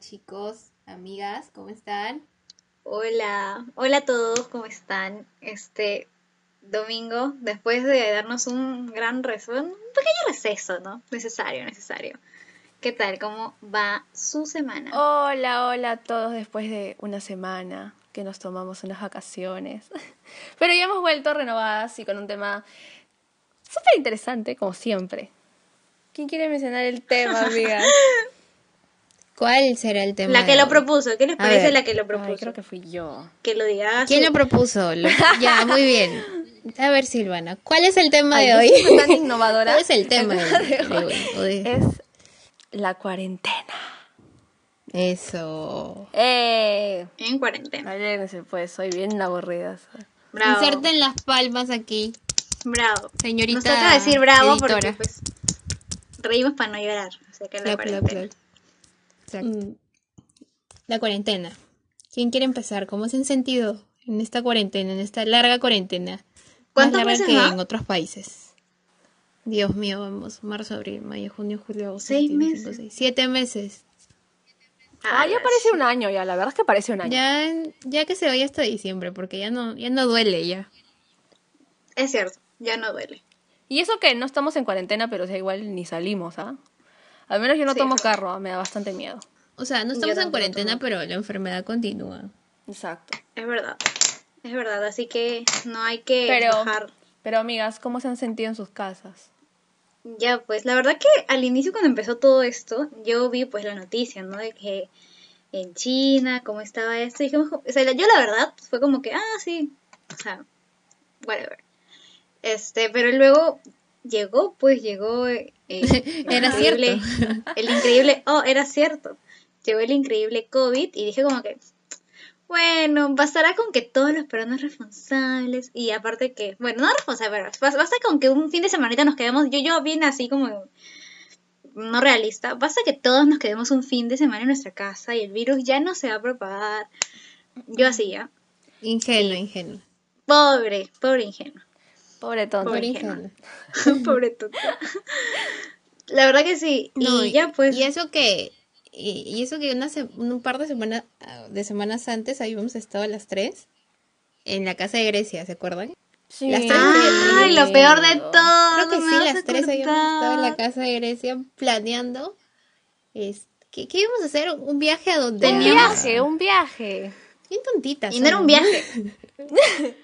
chicos, amigas, ¿cómo están? Hola, hola a todos, ¿cómo están? Este domingo, después de darnos un gran receso, un pequeño receso, ¿no? Necesario, necesario. ¿Qué tal? ¿Cómo va su semana? Hola, hola a todos después de una semana que nos tomamos unas vacaciones. Pero ya hemos vuelto renovadas y con un tema súper interesante, como siempre. ¿Quién quiere mencionar el tema, amiga? ¿Cuál será el tema? La que de lo propuso, ¿qué les A parece ver. la que lo Ay, propuso? creo que fui yo. Que lo diga. ¿Quién lo propuso? Lo- Ya, muy bien. A ver, Silvana, ¿cuál es el tema Ay, de hoy? tan innovadora. ¿Cuál es el tema de, hoy Es la cuarentena. Eso. ¡Eh! En cuarentena. Allérense, pues, soy bien aburrida. Bravo. Inserten las palmas aquí, Bravo. señorita. Nos toca decir bravo porque pues reímos para no llorar. O sea que la. Exacto. La cuarentena. ¿Quién quiere empezar? ¿Cómo se han sentido en esta cuarentena, en esta larga cuarentena? Más ¿Cuántos larga meses que más? en otros países. Dios mío, vamos. Marzo, abril, mayo, junio, julio, agosto. Seis septiembre, cinco, meses. seis, Siete meses. Ah, ya parece un año ya, la verdad es que parece un año. Ya, ya que se vaya hasta diciembre, porque ya no, ya no duele ya. Es cierto, ya no duele. Y eso que no estamos en cuarentena, pero o sea, igual ni salimos, ¿ah? Al menos yo no Sí, tomo carro, me da bastante miedo. O sea, no estamos en cuarentena, tomo. pero la enfermedad continúa. Exacto. Es verdad. Es verdad, así que no hay que Pero- bajar. Pero amigas, ¿cómo se han sentido en sus casas? Ya, pues la verdad que al inicio cuando empezó todo esto, yo vi pues la noticia, ¿no? De que en China, cómo estaba esto, y dijimos, o sea, yo la verdad fue como que, ah, sí, o sea, whatever. Este, pero luego llegó, pues llegó eh, el Era increíble- cierto. el increíble, oh, era cierto, llegó el increíble COVID y dije como que, bueno, bastará con que todos los peruanos responsables y aparte que, bueno, no responsables, pero bas- basta con que un fin de semanita nos quedemos, yo, yo bien así como no realista, basta que todos nos quedemos un fin de semana en nuestra casa y el virus ya no se va a propagar. Yo así, ¿ya? Ingenuo, ingenuo. Pobre, pobre ingenuo. Pobre tonto. Pobre Pobre tonta. La verdad que sí. No, y ya pues. Y eso que, y, y eso que una se- un par de semanas, de semanas antes habíamos estado las tres en la casa de Grecia, ¿se acuerdan? Sí. Las tres Ay, lo peor de todo. Creo que sí, las tres habíamos estado en la casa de Grecia planeando. Es, ¿qué, ¿Qué íbamos a hacer? ¿Un viaje a donde? Un viaje, un viaje. Bien tontitas. Y no era un viaje.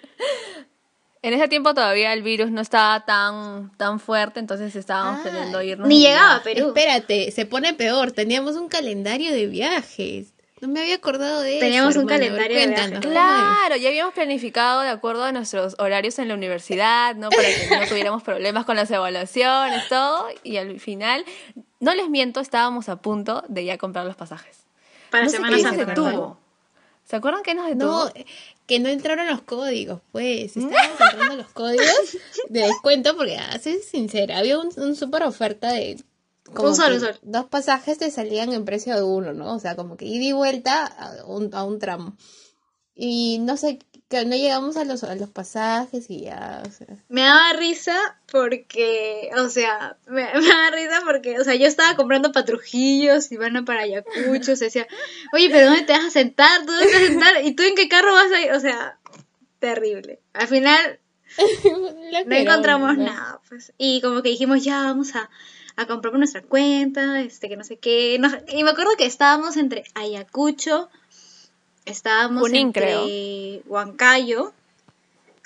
En ese tiempo todavía el virus no estaba tan, tan fuerte, entonces estábamos Ah, planeando irnos. Ni llegaba a. Perú. Espérate, se pone peor. Teníamos un calendario de viajes. No me había acordado de Teníamos eso. un. A ver, calendario de viajes. Claro, ya habíamos planificado de acuerdo a nuestros horarios en la universidad, ¿no? Para que no tuviéramos problemas con las evaluaciones, todo. Y al final, no les miento, estábamos a punto de ya comprar los pasajes. Para no sé Semana qué nos Santa. ¿verdad? detuvo. ¿Se acuerdan que nos detuvo? No, que no entraron los códigos, pues. Estábamos entrando los códigos de descuento porque, ah, soy sincera, había un, un súper oferta de... Un sol, que un sol. Dos pasajes te salían en precio de uno, ¿no? O sea, como que ida y vuelta a un, a un tramo. Y no sé, no llegamos a los, a los pasajes y ya, o sea... Me daba risa porque, o sea, me, me daba risa porque, o sea, yo estaba comprando patrujillos y van a para Ayacucho, o sea, decía, oye, pero ¿dónde te vas a sentar? ¿Tú dónde te vas a sentar? ¿Y tú en qué carro vas a ir? O sea, terrible. Al final no encontramos ¿no? nada, pues. Y como que dijimos, ya vamos a, a comprar por nuestra cuenta, este, que no sé qué. Nos- y me acuerdo que estábamos entre Ayacucho, estábamos Junín, entre Huancayo,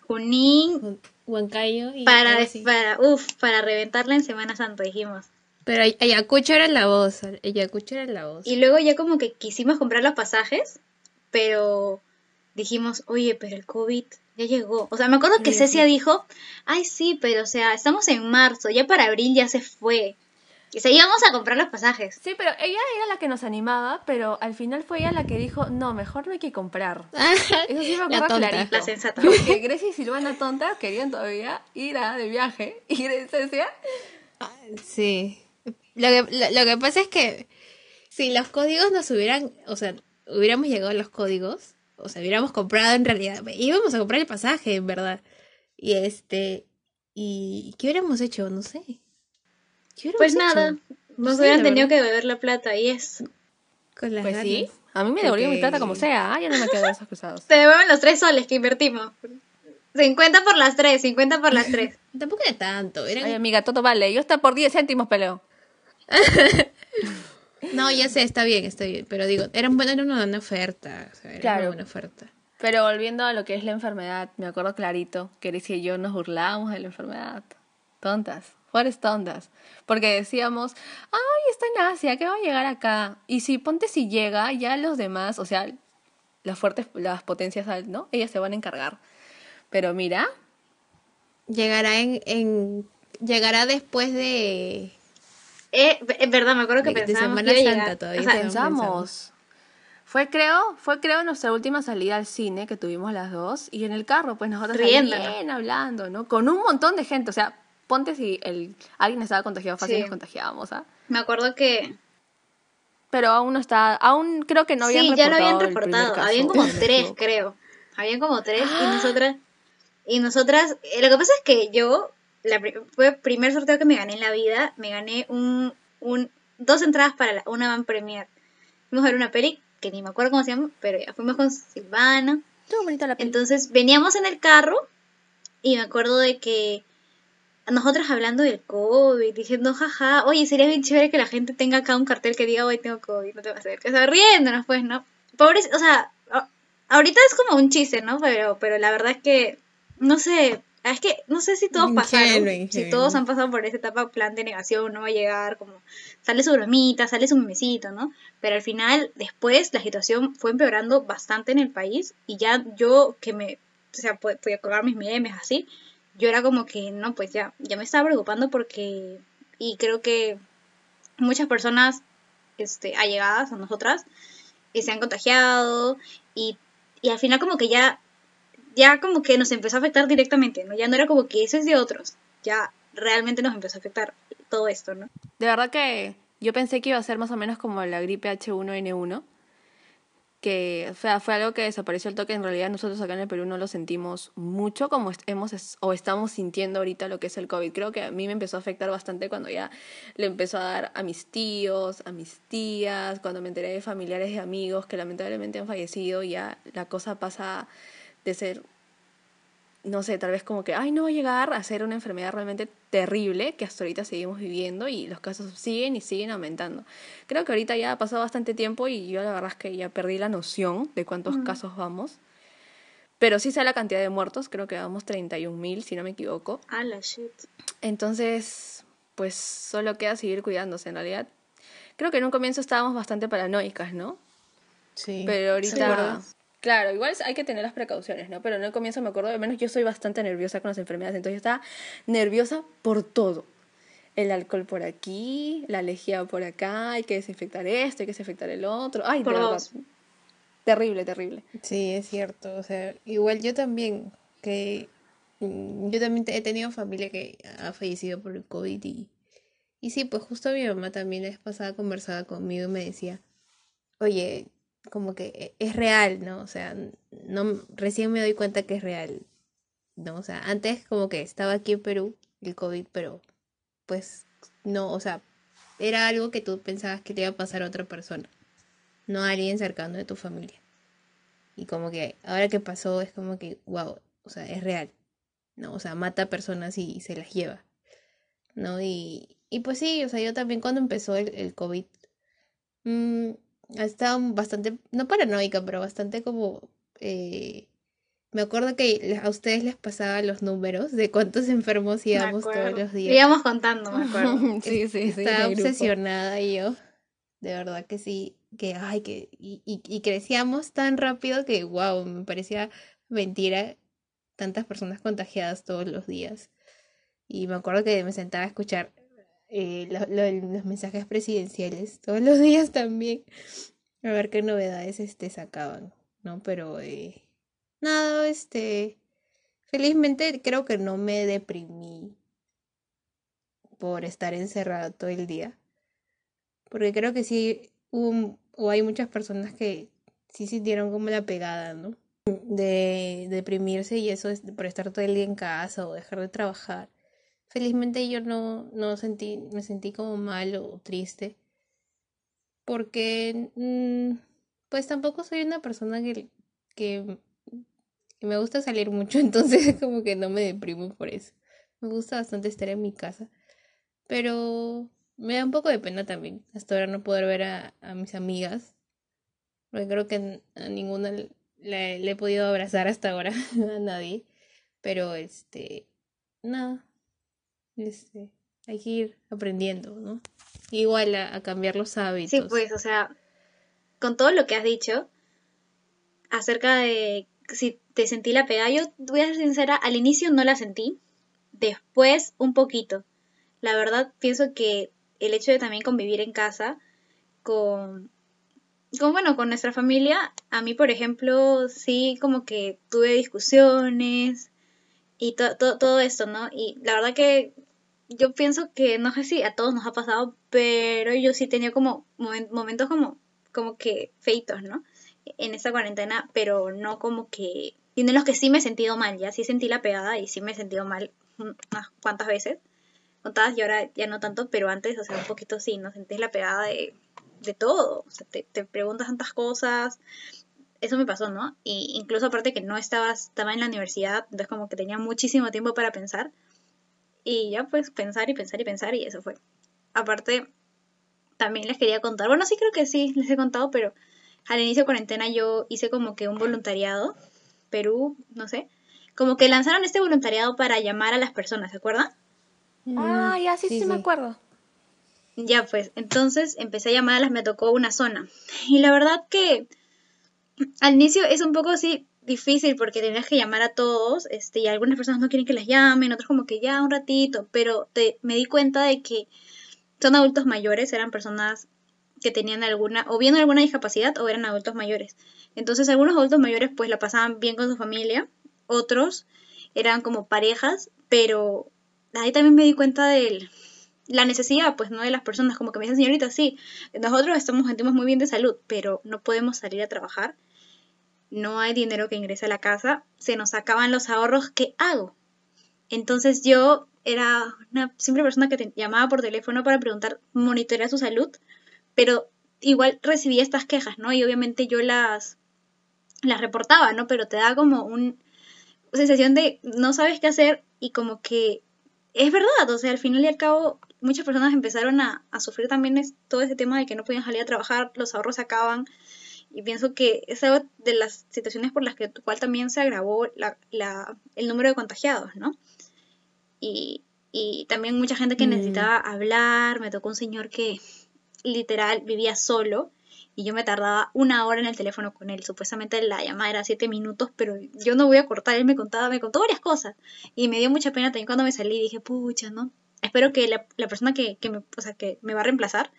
Junín, Huancayo y... para, para, uf, para reventarla en Semana Santa, dijimos. Pero Ay- Ayacucho era la voz, Ayacucho era la voz. Y luego ya como que quisimos comprar los pasajes, pero dijimos, oye, pero el COVID ya llegó. O sea, me acuerdo que Sí, Cecia sí. dijo, ay, sí, pero o sea, estamos en marzo, ya para abril ya se fue. Y se íbamos a comprar los pasajes. Sí, pero ella era la que nos animaba, pero al final fue ella la que dijo, no, mejor no hay que comprar. Eso sí me La acuerdo tonta. clarito. La sensata. Porque Grecia y Silvana tonta querían todavía ir a de viaje. Y Grecia decía, Sí. Lo que, lo, lo que pasa es que si los códigos nos hubieran, o sea, hubiéramos llegado a los códigos, o sea, hubiéramos comprado en realidad, íbamos a comprar el pasaje, en verdad. Y este, y ¿qué hubiéramos hecho? No sé. ¿Qué hubiéramos Pues nada, No nos sé, hubieran tenido verdad. que beber la plata y es Con las Pues sí, ganas. a mí me devolvió mi plata como sea, ah, ya no me quedo de esos cruzados. Te devuelven los tres soles que invertimos. 50 por las tres, 50 por las tres. Tampoco era tanto. Eran... Ay, amiga, todo vale, yo hasta por 10 céntimos peleo. No, ya sé, está bien, está bien. Pero digo, era, bueno, era una buena oferta. O sea, era Claro. una buena oferta. Pero volviendo a lo que es la enfermedad, me acuerdo clarito que Eris y yo nos burlábamos de la enfermedad. Tontas, fueres tontas. Porque decíamos, ay, está en Asia, ¿qué va a llegar acá? Y si ponte si llega, ya los demás, o sea, las fuertes, las potencias, ¿no? Ellas se van a encargar. Pero mira, Llegará en, en llegará después de Eh, es verdad, me acuerdo que De- de pensábamos Semana que iba a Santa llegar. todavía O sea, estábamos pensamos. Fue creo, fue creo nuestra última salida al cine que tuvimos las dos y en el carro pues nosotros bien hablando, ¿no? Con un montón de gente, o sea, ponte si el alguien estaba contagiado fácil Sí. nos contagiábamos, ¿ah? me acuerdo que Pero aún no está, aún creo que no habían sí, ya lo habían reportado reportado. Habían como tres, creo. Habían como tres y nosotras y nosotras eh, lo que pasa es que yo la fue el primer sorteo que me gané en la vida, me gané un un dos entradas para la- una van premier. Fuimos a ver una peli que ni me acuerdo cómo se llama, pero ya fuimos con Silvana. Estuvo bonita la peli. Entonces veníamos en el carro y me acuerdo de que nosotras hablando del COVID, diciendo, jaja, oye, sería bien chévere que la gente tenga acá un cartel que diga, hoy tengo COVID, no te vas a hacer. O sea, riéndonos, pues, ¿no? Pobres, o sea, ahorita es como un chiste, ¿no? Pero, pero la verdad es que, no sé, es que no sé si todos pasaron, si todos han pasado por esa etapa, plan de negación, no va a llegar, como sale su bromita, sale su memecito, ¿no? Pero al final, después, la situación fue empeorando bastante en el país y ya yo que me, o sea, podía colgar mis memes así, yo era como que, no, pues ya, ya me estaba preocupando porque, y creo que muchas personas, este, allegadas a nosotras, eh, se han contagiado y, y al final como que ya, ya como que nos empezó a afectar directamente, ¿no? Ya no era como que eso es de otros, ya realmente nos empezó a afectar todo esto, ¿no? De verdad que yo pensé que iba a ser más o menos como la gripe H1N1, que o sea, fue algo que desapareció el toque. En realidad nosotros acá en el Perú no lo sentimos mucho como hemos o estamos sintiendo ahorita lo que es el COVID. Creo que a mí me empezó a afectar bastante cuando ya le empezó a dar a mis tíos, a mis tías, cuando me enteré de familiares y amigos que lamentablemente han fallecido y ya la cosa pasa de ser no sé, tal vez como que, ay, no va a llegar a ser una enfermedad realmente terrible que hasta ahorita seguimos viviendo y los casos siguen y siguen aumentando. Creo que ahorita ya ha pasado bastante tiempo y yo la verdad es que ya perdí la noción de cuántos casos vamos. Pero sí sé la cantidad de muertos, creo que vamos 31 mil, si no me equivoco. Ah, la shit. Entonces, pues solo queda seguir cuidándose en realidad. Creo que en un comienzo estábamos bastante paranoicas, ¿no? Sí. Pero ahorita... Claro, igual hay que tener las precauciones, ¿no? Pero en el comienzo me acuerdo, al menos yo soy bastante nerviosa con las enfermedades, entonces yo estaba nerviosa por todo. El alcohol por aquí, la lejía por acá, hay que desinfectar esto, hay que desinfectar el otro. Ay, Por de verdad. dos. Terrible, terrible. Sí, es cierto. O sea, igual yo también, que mm, yo también he tenido familia que ha fallecido por el COVID y, y sí, pues justo mi mamá también la vez pasada conversaba conmigo y me decía, oye, como que e- es real, ¿no? O sea, no, recién me doy cuenta que es real, ¿no? O sea, antes como que estaba aquí en Perú el COVID, pero pues no, o sea, era algo que tú pensabas que le iba a pasar a otra persona, no a alguien cercano de tu familia. Y como que ahora que pasó es como que, wow, o sea, es real, ¿no? O sea, mata a personas y, se las lleva, ¿no? Y, y pues sí, o sea, yo también cuando empezó el, el COVID, estaba bastante, no paranoica, pero bastante como, eh, me acuerdo que a ustedes les pasaba los números de cuántos enfermos íbamos todos los días. Íbamos contando, me acuerdo. sí, sí, sí. Estaba obsesionada yo. De verdad que sí. Que, ay, que. Y, y, y crecíamos tan rápido que, wow, me parecía mentira tantas personas contagiadas todos los días. Y me acuerdo que me sentaba a escuchar eh, lo- lo- los mensajes presidenciales todos los días también. A ver qué novedades este sacaban, ¿no? Pero eh, nada, este. Felizmente creo que no me deprimí por estar encerrada todo el día. Porque creo que sí hubo, o hay muchas personas que sí sintieron como la pegada, ¿no? De deprimirse y eso es por estar todo el día en casa o dejar de trabajar. Felizmente yo no, no sentí, me sentí como mal o triste. porque mm, pues tampoco soy una persona que, que, me gusta salir mucho, entonces como que no me deprimo por eso. Me gusta bastante estar en mi casa, pero me da un poco de pena también hasta ahora no poder ver a, a mis amigas, porque creo que a ninguna le, le he podido abrazar hasta ahora, a nadie, pero este, nada, este, hay que ir aprendiendo, ¿no? Igual a, a cambiar los hábitos. Sí, pues, o sea, con todo lo que has dicho acerca de si te sentí la pegada, yo voy a ser sincera, al inicio no la sentí, después un poquito. La verdad, pienso que el hecho de también convivir en casa con, con bueno, con nuestra familia, a mí, por ejemplo, sí como que tuve discusiones y to- to- todo esto, ¿no? Y la verdad que yo pienso que, no sé si a todos nos ha pasado, pero yo sí tenía como momen- momentos como, como que feitos, ¿no? En esa cuarentena, pero no como que... Y en los que sí me he sentido mal, ya sí sentí la pegada y sí me he sentido mal unas cuantas veces, contadas y ahora ya no tanto, pero antes, o sea, un poquito sí, ¿no? Sentís la pegada de, de todo, o sea, te, te preguntas tantas cosas, eso me pasó, ¿no? Y incluso aparte que no estaba, estaba en la universidad, entonces como que tenía muchísimo tiempo para pensar. Y ya pues pensar y pensar y pensar y eso fue. Aparte, también les quería contar, bueno, sí creo que sí, les he contado, pero al inicio de cuarentena yo hice como que un voluntariado, Perú, no sé, como que lanzaron este voluntariado para llamar a las personas, ¿se acuerdan? Ah, ya, sí, sí, me acuerdo. Ya pues, entonces empecé a llamarlas, me tocó una zona. Y la verdad que al inicio es un poco así difícil porque tenías que llamar a todos, este, y algunas personas no quieren que las llamen, otros como que ya un ratito, pero te, me di cuenta de que son adultos mayores, eran personas que tenían alguna, o bien alguna discapacidad o eran adultos mayores. Entonces algunos adultos mayores pues la pasaban bien con su familia, otros eran como parejas, pero ahí también me di cuenta de la necesidad, pues, ¿no? De las personas, como que me dicen, señorita, sí, nosotros estamos, sentimos muy bien de salud, pero no podemos salir a trabajar, no hay dinero que ingrese a la casa, se nos acaban los ahorros, ¿qué hago? Entonces yo era una simple persona que te llamaba por teléfono para preguntar, monitorear su salud, pero igual recibía estas quejas, ¿no? Y obviamente yo las, las reportaba, ¿no? Pero te da como un sensación de no sabes qué hacer y como que es verdad, o sea, al final y al cabo muchas personas empezaron a, a sufrir también todo ese tema de que no podían salir a trabajar, los ahorros se acaban y pienso que es algo de las situaciones por las que cual también se agravó la, la, el número de contagiados, ¿no? Y, y también mucha gente que Mm. necesitaba hablar, me tocó un señor que literal vivía solo y yo me tardaba una hora en el teléfono con él. Supuestamente la llamada era siete minutos, pero yo no voy a cortar. Él me contaba, me contó varias cosas y me dio mucha pena también cuando me salí. Dije, pucha, ¿no? Espero que la, la persona que, que, me, o sea, que me va a reemplazar,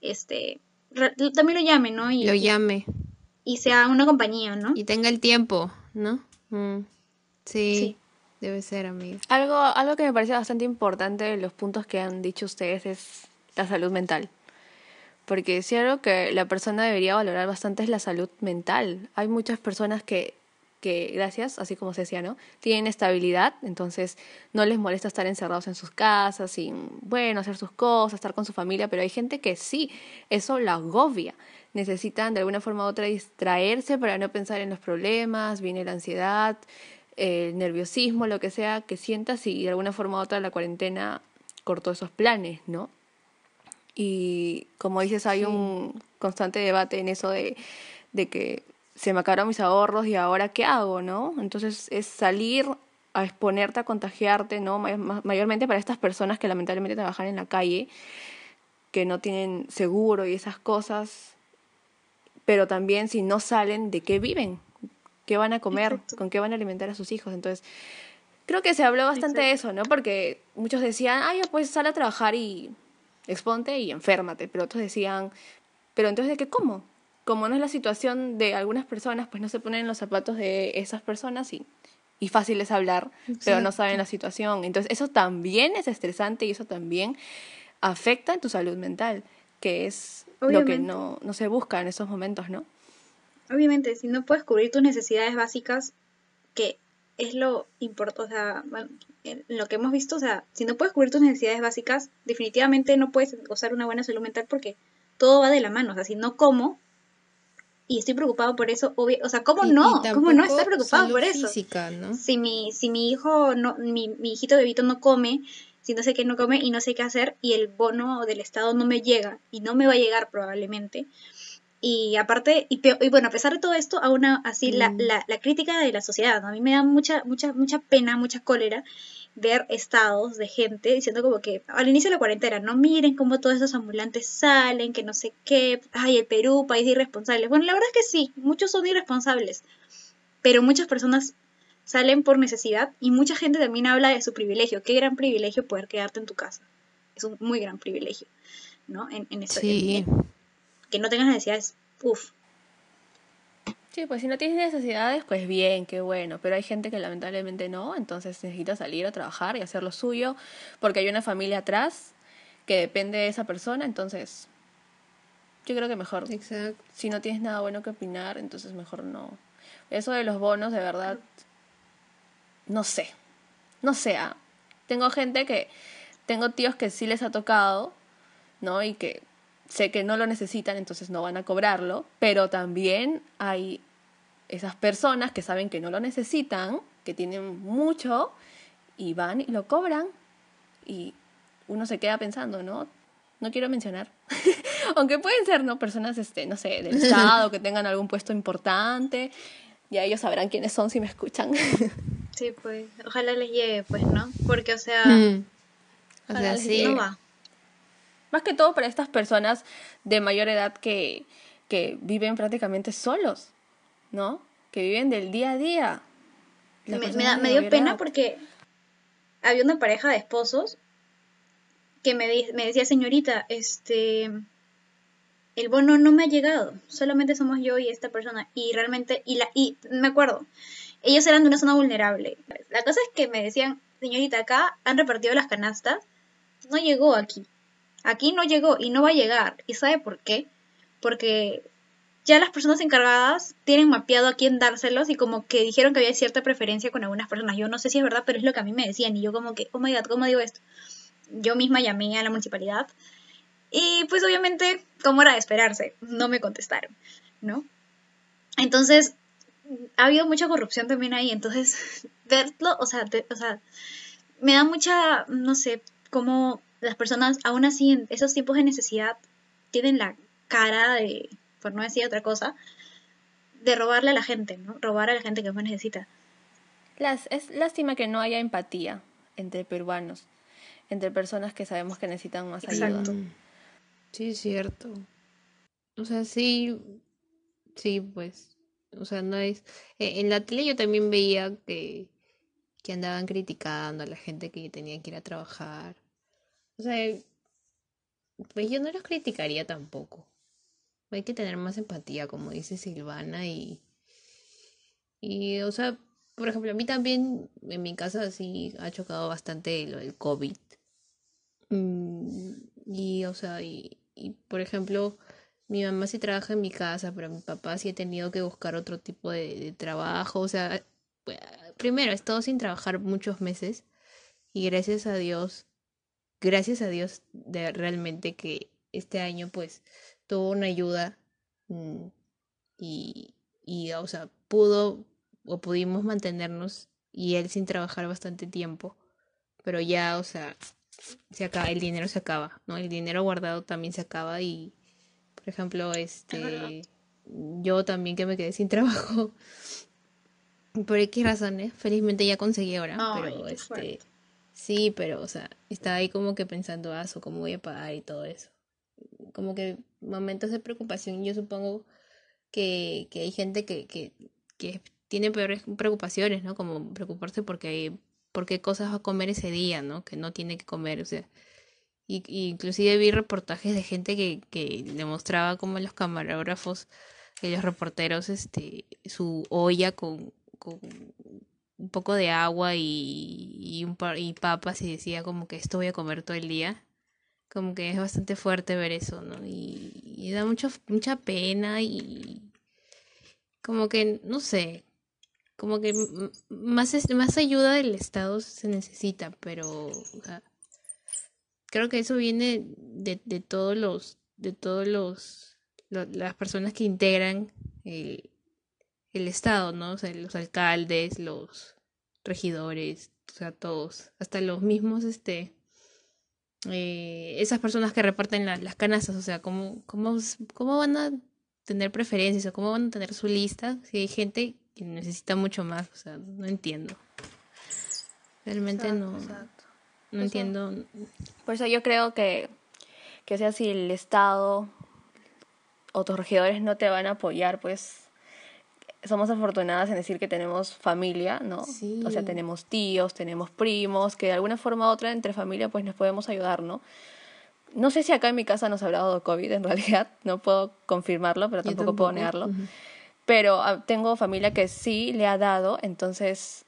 este, también lo llame, ¿no? Y, Lo llame y sea una compañía, ¿no? y tenga el tiempo, ¿no? Mm, Sí, Sí. debe ser, amiga. Algo, algo que me parece bastante importante de los puntos que han dicho ustedes es la salud mental. Porque si algo que la persona debería valorar bastante es la salud mental. Hay muchas personas que, que, gracias, así como se decía, ¿no? Tienen estabilidad, entonces no les molesta estar encerrados en sus casas, sin, bueno, hacer sus cosas, estar con su familia, pero hay gente que sí, eso la agobia. Necesitan de alguna forma u otra distraerse para no pensar en los problemas, viene la ansiedad, el nerviosismo, lo que sea que sientas y de alguna forma u otra la cuarentena cortó esos planes, ¿no? Y como dices, hay Sí. un constante debate en eso de, de que se me acabaron mis ahorros y ahora qué hago, ¿no? Entonces es salir a exponerte, a contagiarte, ¿no? May- ma- Mayormente para estas personas que lamentablemente trabajan en la calle, que no tienen seguro y esas cosas, pero también si no salen, ¿de qué viven? ¿Qué van a comer? Exacto. ¿Con qué van a alimentar a sus hijos? Entonces, creo que se habló bastante de eso, ¿no? Porque muchos decían, ay, pues sal a trabajar y exponte y enférmate, pero otros decían, pero entonces, ¿de qué como? Como no es la situación de algunas personas, pues no se ponen en los zapatos de esas personas y, y fácil es hablar, pero no saben la situación. Entonces, eso también es estresante y eso también afecta en tu salud mental, que es lo que no, no se busca en esos momentos, ¿no? Obviamente, si no puedes cubrir tus necesidades básicas, que es lo importante, o sea, lo que hemos visto, o sea, si no puedes cubrir tus necesidades básicas, definitivamente no puedes gozar una buena salud mental porque todo va de la mano. O sea, si no como y estoy preocupado por eso, obvio, o sea, ¿cómo Y- no? y ¿Cómo no estar preocupado por eso? física, ¿no? Si mi, si mi hijo, no, mi, mi hijito bebito no come, si no sé qué no come y no sé qué hacer, y el bono del Estado no me llega, y no me va a llegar probablemente. Y aparte, y, y bueno, a pesar de todo esto, aún así la, Mm. la, la crítica de la sociedad, ¿no? A mí me da mucha, mucha, mucha pena, mucha cólera ver estados de gente diciendo como que al inicio de la cuarentena, no miren cómo todos esos ambulantes salen, que no sé qué, ay, el Perú, país de irresponsables. Bueno, la verdad es que sí, muchos son irresponsables, pero muchas personas salen por necesidad y mucha gente también habla de su privilegio. Qué gran privilegio poder quedarte en tu casa. Es un muy gran privilegio, ¿no? En, en esta- Sí. en- que no tengas necesidades, uff. Sí, pues si no tienes necesidades, pues bien, qué bueno. Pero hay gente que lamentablemente no, entonces necesita salir a trabajar y hacer lo suyo, porque hay una familia atrás que depende de esa persona, entonces yo creo que mejor, Exacto. si no tienes nada bueno que opinar, entonces mejor no. Eso de los bonos, de verdad, no sé, no sé. ah. Tengo gente que, tengo tíos que sí les ha tocado, ¿no? Y que sé que no lo necesitan, entonces no van a cobrarlo, pero también hay esas personas que saben que no lo necesitan, que tienen mucho, y van y lo cobran, y uno se queda pensando, ¿no? No quiero mencionar. Aunque pueden ser, ¿no? Personas, este, no sé, del Estado, que tengan algún puesto importante. Ya ellos sabrán quiénes son si me escuchan. Sí, pues, ojalá les llegue, pues, ¿no? Porque, o sea, Mm. O Ojalá sea, les sí. no va. Más que todo para estas personas de mayor edad que, que viven prácticamente solos, ¿no? Que viven del día a día. Me, me da- me dio pena edad. porque había una pareja de esposos que me, me decía, señorita, este, el bono no me ha llegado, solamente somos yo y esta persona. Y realmente, y, la, y me acuerdo, ellos eran de una zona vulnerable. La cosa es que me decían, señorita, acá han repartido las canastas, no llegó aquí. Aquí no llegó y no va a llegar. ¿Y sabe por qué? Porque ya las personas encargadas tienen mapeado a quién dárselos y como que dijeron que había cierta preferencia con algunas personas. Yo no sé si es verdad, pero es lo que a mí me decían. Y yo como que, oh my god, ¿cómo digo esto? Yo misma llamé a la municipalidad y pues obviamente, como era de esperarse, no me contestaron, ¿no? Entonces, ha habido mucha corrupción también ahí. Entonces, verlo, o sea, o sea, me da mucha, no sé, cómo las personas, aún así, en esos tiempos de necesidad, tienen la cara de, por no decir otra cosa, de robarle a la gente, ¿no? Robar a la gente que más necesita. Las- es lástima que no haya empatía entre peruanos, entre personas que sabemos que necesitan más ayuda. Exacto. Mm. Sí, es cierto. O sea, sí, sí, pues, o sea, no es... eh, en la tele yo también veía que, que andaban criticando a la gente que tenía que ir a trabajar. O sea, pues yo no los criticaría tampoco. Hay que tener más empatía, como dice Silvana, y, y, o sea, por ejemplo, a mí también en mi casa sí ha chocado bastante lo del COVID. Mm, Y, o sea, y, y, por ejemplo, mi mamá sí trabaja en mi casa, pero mi papá sí ha tenido que buscar otro tipo de, de trabajo. O sea, primero, he estado sin trabajar muchos meses y gracias a Dios, gracias a Dios de realmente que este año pues tuvo una ayuda mm, y, y, o sea, pudo o pudimos mantenernos y él sin trabajar bastante tiempo, pero ya, o sea, se acaba, el dinero se acaba, ¿no? El dinero guardado también se acaba y, por ejemplo, este, yo también que me quedé sin trabajo, por X razones, felizmente ya conseguí ahora, Ay, pero este, fuerte. Sí, pero, o sea, estaba ahí como que pensando, ah, ¿cómo voy a pagar y todo eso? Como que momentos de preocupación, yo supongo que, que hay gente que, que, que tiene peores preocupaciones, ¿no? Como preocuparse porque por qué cosas va a comer ese día, ¿no? Que no tiene que comer, o sea. Y, y inclusive vi reportajes de gente que, que demostraba como los camarógrafos y los reporteros, este, su olla con, con un poco de agua y, y, un par, y papas y decía como que esto voy a comer todo el día. Como que es bastante fuerte ver eso, ¿no? Y, da mucho, mucha pena y como que, no sé, como que más, más ayuda del Estado se necesita, pero o sea, creo que eso viene de, de todos los, de todos los, lo- las personas que integran el, el Estado, ¿no? O sea, los alcaldes, los regidores, o sea, todos, hasta los mismos, este, eh, esas personas que reparten la- las canastas, o sea, ¿cómo, cómo, cómo van a tener preferencias o cómo van a tener su lista si hay gente que necesita mucho más? O sea, no entiendo. Realmente Exacto, no, exacto. no Eso- entiendo. Por eso yo creo que, que sea si el Estado o tus regidores no te van a apoyar, pues somos afortunadas en decir que tenemos familia, ¿no? Sí. O sea, tenemos tíos, tenemos primos, que de alguna forma u otra entre familia pues nos podemos ayudar, ¿no? No sé si acá en mi casa nos habrá dado COVID en realidad, no puedo confirmarlo, pero Yo tampoco, puedo tampoco. negarlo. Ujú. Pero ah, tengo familia que sí le ha dado, entonces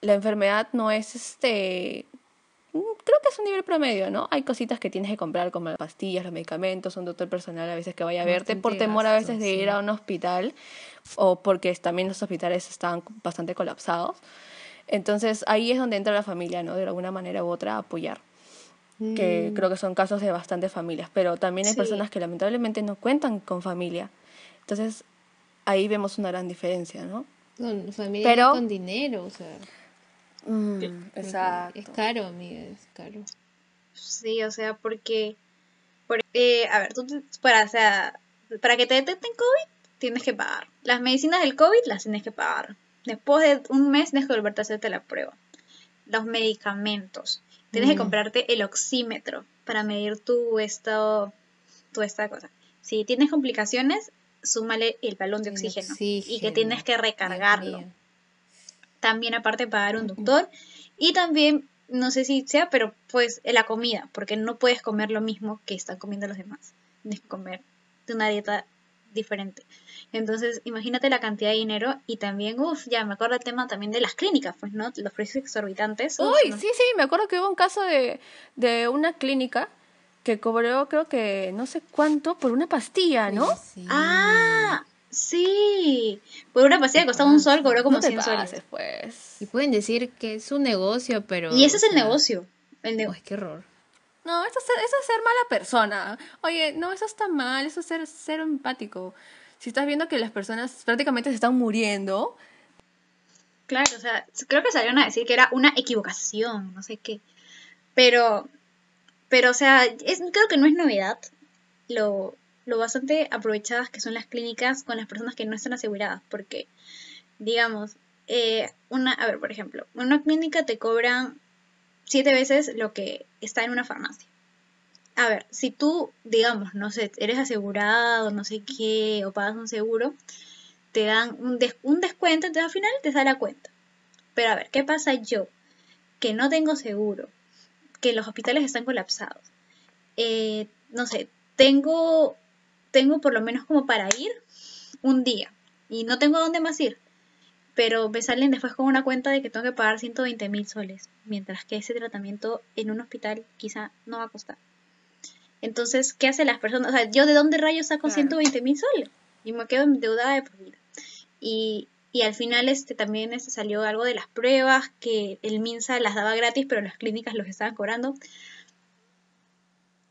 la enfermedad no es este creo que es un nivel promedio, ¿no? Hay cositas que tienes que comprar como las pastillas, los medicamentos, un doctor personal a veces que vaya a verte por temor a veces de ir a un hospital o porque también los hospitales están bastante colapsados. Entonces ahí es donde entra la familia, ¿no? De alguna manera u otra a apoyar. Que Mm. creo que son casos de bastantes familias, pero también hay Sí. personas que lamentablemente no cuentan con familia. Entonces ahí vemos una gran diferencia, ¿no? Con familia Pero- con dinero, o sea. Exacto. Es caro, amiga, es caro. Sí, o sea, porque, por- eh, a ver, tú para, o sea, para que te detecten COVID tienes que pagar. Las medicinas del COVID las tienes que pagar. Después de un mes tienes que volverte a hacerte la prueba. Los medicamentos. Tienes que Mm. comprarte el oxímetro para medir tu estado, tu esta cosa. Si tienes complicaciones, súmale el balón de oxígeno, y que tienes que recargarlo. También aparte pagar un doctor y también no sé si sea pero pues la comida porque no puedes comer lo mismo que están comiendo los demás tienes que comer de una dieta diferente entonces imagínate la cantidad de dinero y también uff ya me acuerdo el tema también de las clínicas pues no los precios exorbitantes uf, Uy, no. sí, sí, me acuerdo que hubo un caso de, de una clínica que cobró creo que no sé cuánto por una pastilla, ¿no? Sí. ah sí por una pastilla que costaba un sol cobró como no te 100 soles pases, pues. Y pueden decir que es un negocio, pero. y ese es o el sea, negocio el nego- Ay, qué horror. No, eso es, ser, eso es ser mala persona. Oye, no, eso está mal, eso es ser cero empático. Si estás viendo que las personas prácticamente se están muriendo, Claro, o sea, creo que salieron a decir que era una equivocación, no sé qué. Pero, pero, o sea, es, creo que no es novedad lo, lo bastante aprovechadas que son las clínicas con las personas que no están aseguradas, porque, digamos, eh, una, a ver, por ejemplo, una clínica te cobran siete veces lo que está en una farmacia. A ver, si tú, digamos, no sé, eres asegurado, no sé qué, o pagas un seguro, te dan un descuento, entonces al final te sale la cuenta. Pero a ver, ¿qué pasa yo? Que no tengo seguro, que los hospitales están colapsados. Eh, no sé, tengo, tengo por lo menos como para ir un día y no tengo dónde más ir. Pero me salen después con una cuenta de que tengo que pagar 120 mil soles, mientras que ese tratamiento en un hospital quizá no va a costar. Entonces, ¿qué hacen las personas? O sea, ¿yo de dónde rayos saco Claro. 120 mil soles? Y me quedo endeudada de por vida. Y, y al final este también este, salió algo de las pruebas, que el MINSA las daba gratis, pero las clínicas los estaban cobrando.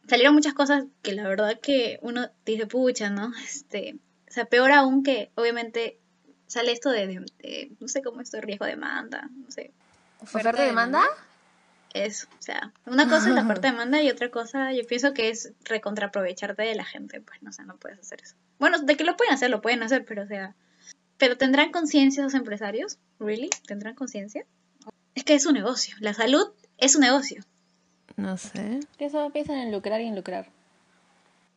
Salieron muchas cosas que la verdad que uno dice, pucha, ¿no? Este, o sea, peor aún que obviamente sale esto de, de- de- no sé cómo esto, riesgo de demanda, no sé, ¿oferta de demanda? eso, o sea, una cosa es la oferta de demanda y otra cosa yo pienso que es recontraaprovecharte de la gente, pues no sé, no puedes hacer eso. Bueno, de que lo pueden hacer, lo pueden hacer, pero o sea, pero ¿tendrán conciencia esos empresarios? ¿Really? ¿Tendrán conciencia? Es que es un negocio, la salud es un negocio. No sé. Que solo piensan en lucrar y en lucrar.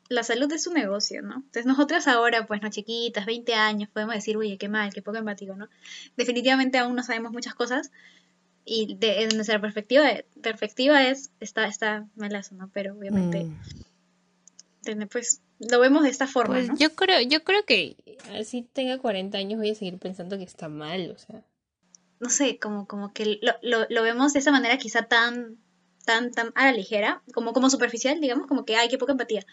La salud es un negocio, ¿no? Entonces nosotras ahora, pues no chiquitas, 20 años, podemos decir, oye, qué mal, qué poco empático, ¿no? Definitivamente aún no sabemos muchas cosas y de, de nuestra perspectiva, perspectiva es, está, está malazo, ¿no? Pero obviamente, Mm. pues, lo vemos de esta forma, Pues ¿no? yo creo, yo creo que así tenga 40 años voy a seguir pensando que está mal, o sea. no sé, como, como que lo, lo, lo vemos de esa manera quizá tan, tan, tan a la ligera, como, como superficial, digamos, como que, ay, qué poca empatía.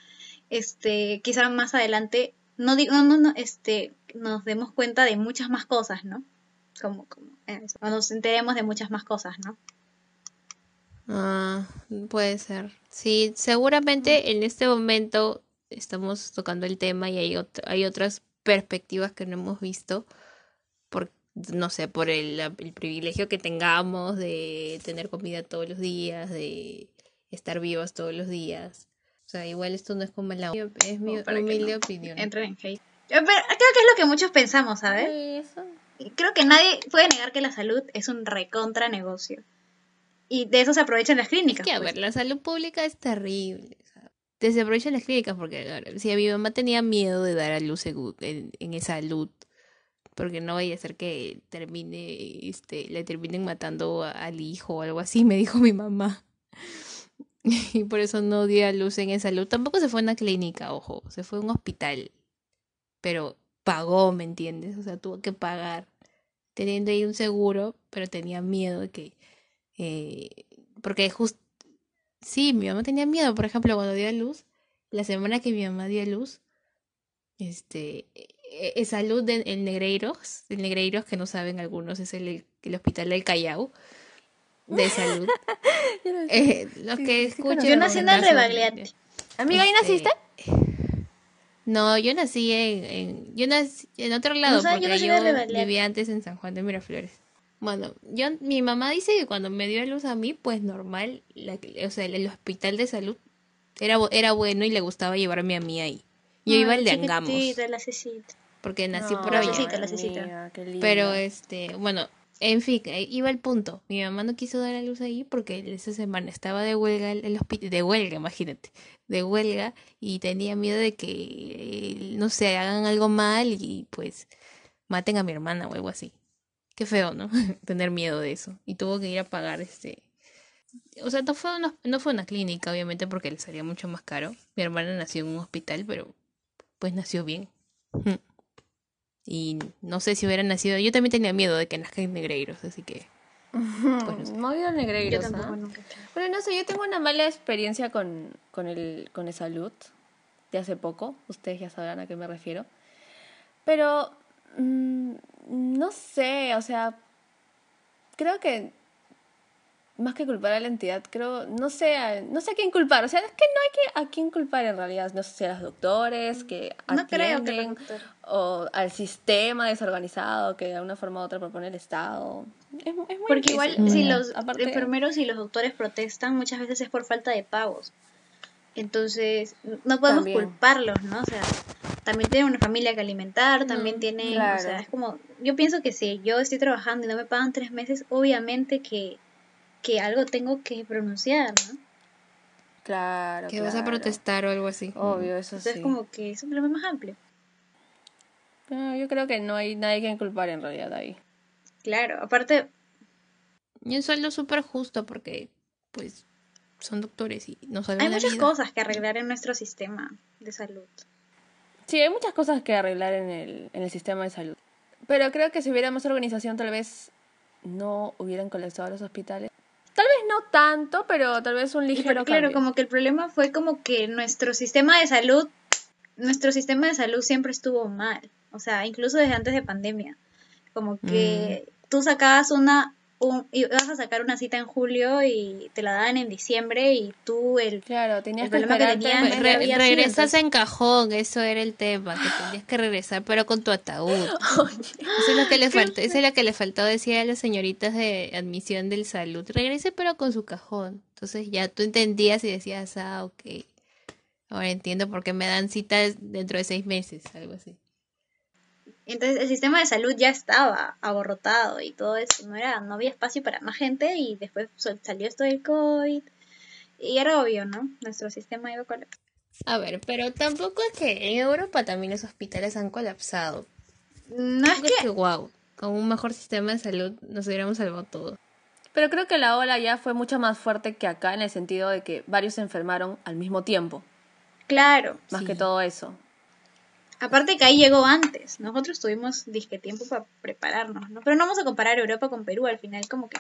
Este, quizá más adelante, no digo, no, no, este, nos demos cuenta de muchas más cosas, ¿no? Como, como, eh, eso, nos enteremos de muchas más cosas, ¿no? Ah, puede ser. Sí, seguramente en este momento estamos tocando el tema y hay, ot- hay otras perspectivas que no hemos visto no sé, por el, el privilegio que tengamos de tener comida todos los días, de estar vivos todos los días. O sea, igual esto no es como la... Es mi humilde no opinión. Entren en hate. Yo, pero creo que es lo que muchos pensamos, ¿sabes? Eso. Creo que nadie puede negar que la salud es un recontra negocio. Y de eso se aprovechan las Es clínicas. que, a pues. ver, la salud pública es terrible. o sea, desaprovechan las clínicas porque, si a mi mamá tenía miedo de dar a luz en, en, en salud, porque no vaya a ser que termine, este, le terminen matando al hijo o algo así, me dijo mi mamá. Y por eso no dio a luz en salud. Tampoco se fue a una clínica, ojo, se fue a un hospital. Pero pagó, ¿me entiendes? O sea, tuvo que pagar. Teniendo ahí un seguro, pero tenía miedo de que... eh, porque justo... Sí, mi mamá tenía miedo, por ejemplo, cuando dio a luz, la semana que mi mamá dio a luz, este, eh, eh, salud de, en Negreiros, el Negreiros que no saben algunos, es el, el hospital del Callao, de salud. Eh, los que escuchan... Yo nací en el. Amiga, ¿ahí este, naciste? No, yo nací en, en- yo nací en otro lado yo porque yo, Rebagliati. vivía antes en San Juan de Miraflores. Bueno, yo mi mamá dice que cuando me dio a luz a mí, pues normal, la, o sea, el, el hospital de salud era era bueno y le gustaba llevarme a mí ahí. Yo iba al de Angamos la porque nací No, por la allá. cecita, la cecita. Pero este, bueno, en fin, ahí iba el punto. Mi mamá no quiso dar a luz ahí porque esa semana estaba de huelga el, el hospital, de huelga, imagínate, de huelga y tenía miedo de que, eh, no sé, hagan algo mal y pues maten a mi hermana o algo así. Qué feo, ¿no? Tener miedo de eso. Y tuvo que ir a pagar este... O sea, no fue, una, no fue una clínica, obviamente, porque le salía mucho más caro. Mi hermana nació en un hospital, pero pues nació bien. Y no sé si hubiera nacido. Yo también tenía miedo de que nazca en Negreiros, así que. Pues no sé. No Negreiros, Yo ¿ah? nunca. Pero no sé, yo tengo una mala experiencia con, con el con el salud de hace poco. Ustedes ya sabrán a qué me refiero. Pero mm, no sé, o sea, creo que más que culpar a la entidad, creo, no sé, a- no sé a quién culpar. O sea, es que no hay que, a quién culpar en realidad. No sé si a los doctores que No que atienden, doctores. o al sistema desorganizado que de alguna forma u otra propone el Estado. Es, es muy Porque igual, si los Aparte- enfermeros y los doctores protestan, muchas veces es por falta de pagos. Entonces, no podemos También. culparlos, ¿no? O sea, también tienen una familia que alimentar, también Mm, tienen, o sea, es como, yo pienso que si yo estoy trabajando y no me pagan tres meses, obviamente que, que algo tengo que pronunciar, ¿no? Claro. Que vas a protestar o algo así. Obvio, eso Entonces, sí. como que es un problema más amplio. No, yo creo que no hay nadie que culpar en realidad ahí. Claro, aparte, Y un sueldo súper justo porque, pues, son doctores y no salvan hay la muchas vida. cosas que arreglar en nuestro sistema de salud. Sí, hay muchas cosas que arreglar en el, en el sistema de salud. Pero creo que si hubiera más organización, tal vez no hubieran colapsado los hospitales. Tal vez no tanto, pero tal vez un ligero por- claro, cambio. como que el problema fue como que nuestro sistema de salud, nuestro sistema de salud siempre estuvo mal. O sea, incluso desde antes de pandemia. Como que Mm. tú sacabas una, un, ibas a sacar una cita en julio y te la daban en diciembre y tú el... Claro, tenías El problema que re- sido, regresas en cajón, eso era el tema, que tenías que regresar, pero con tu ataúd. Eso es lo que le faltó, eso es lo que le faltó decir a las señoritas de admisión del salud. Regrese pero con su cajón. Entonces ya tú entendías y decías, ah, ok. Ahora entiendo por qué me dan citas dentro de seis meses, algo así. Entonces el sistema de salud ya estaba aborrotado y todo eso. No, era, no había espacio para más gente y después salió esto del COVID. Y era obvio, ¿no? Nuestro sistema iba a colapsar. A ver, pero tampoco es que en Europa también los hospitales han colapsado. No es que que, wow, con un mejor sistema de salud nos hubiéramos salvado todo. Pero creo que la ola ya fue mucho más fuerte que acá en el sentido de que varios se enfermaron al mismo tiempo. Claro. Más Sí. que todo eso. Aparte que ahí llegó antes. Nosotros tuvimos disque tiempo para prepararnos, ¿no? Pero no vamos a comparar Europa con Perú al final, como que.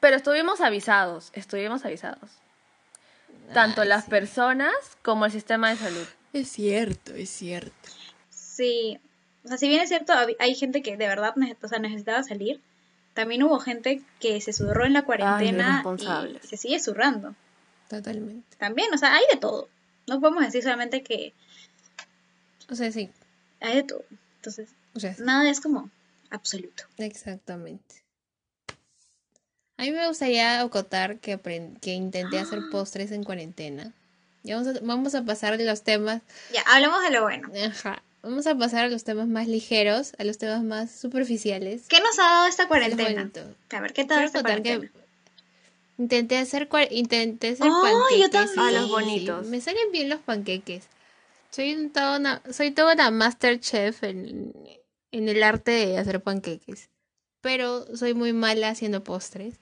Pero estuvimos avisados, estuvimos avisados. Tanto Ay, las sí. personas como el sistema de salud. Es cierto, es cierto. Sí. O sea, si bien es cierto, hay gente que de verdad nece- o sea, necesitaba salir. También hubo gente que se zurró en la cuarentena irresponsables. y se sigue zurrando. Totalmente. También, o sea, hay de todo. No podemos decir solamente que, O sea, sí. Hay de todo. Entonces, O sea, nada es como absoluto. exactamente. A mí me gustaría acotar que, que intenté hacer postres en cuarentena. Ya vamos a, vamos a pasar de los temas. Ya, hablemos de lo bueno. Ajá. Vamos a pasar a los temas más ligeros, a los temas más superficiales. ¿Qué nos ha dado esta Es cuarentena? A ver, ¿qué Quiero esta cuarentena? intenté hacer intenté hacer Oh, panqueques. yo también. Ah, los sí, bonitos. me salen bien los panqueques. Soy toda una soy toda una master chef en, en el arte de hacer panqueques. Pero soy muy mala haciendo postres.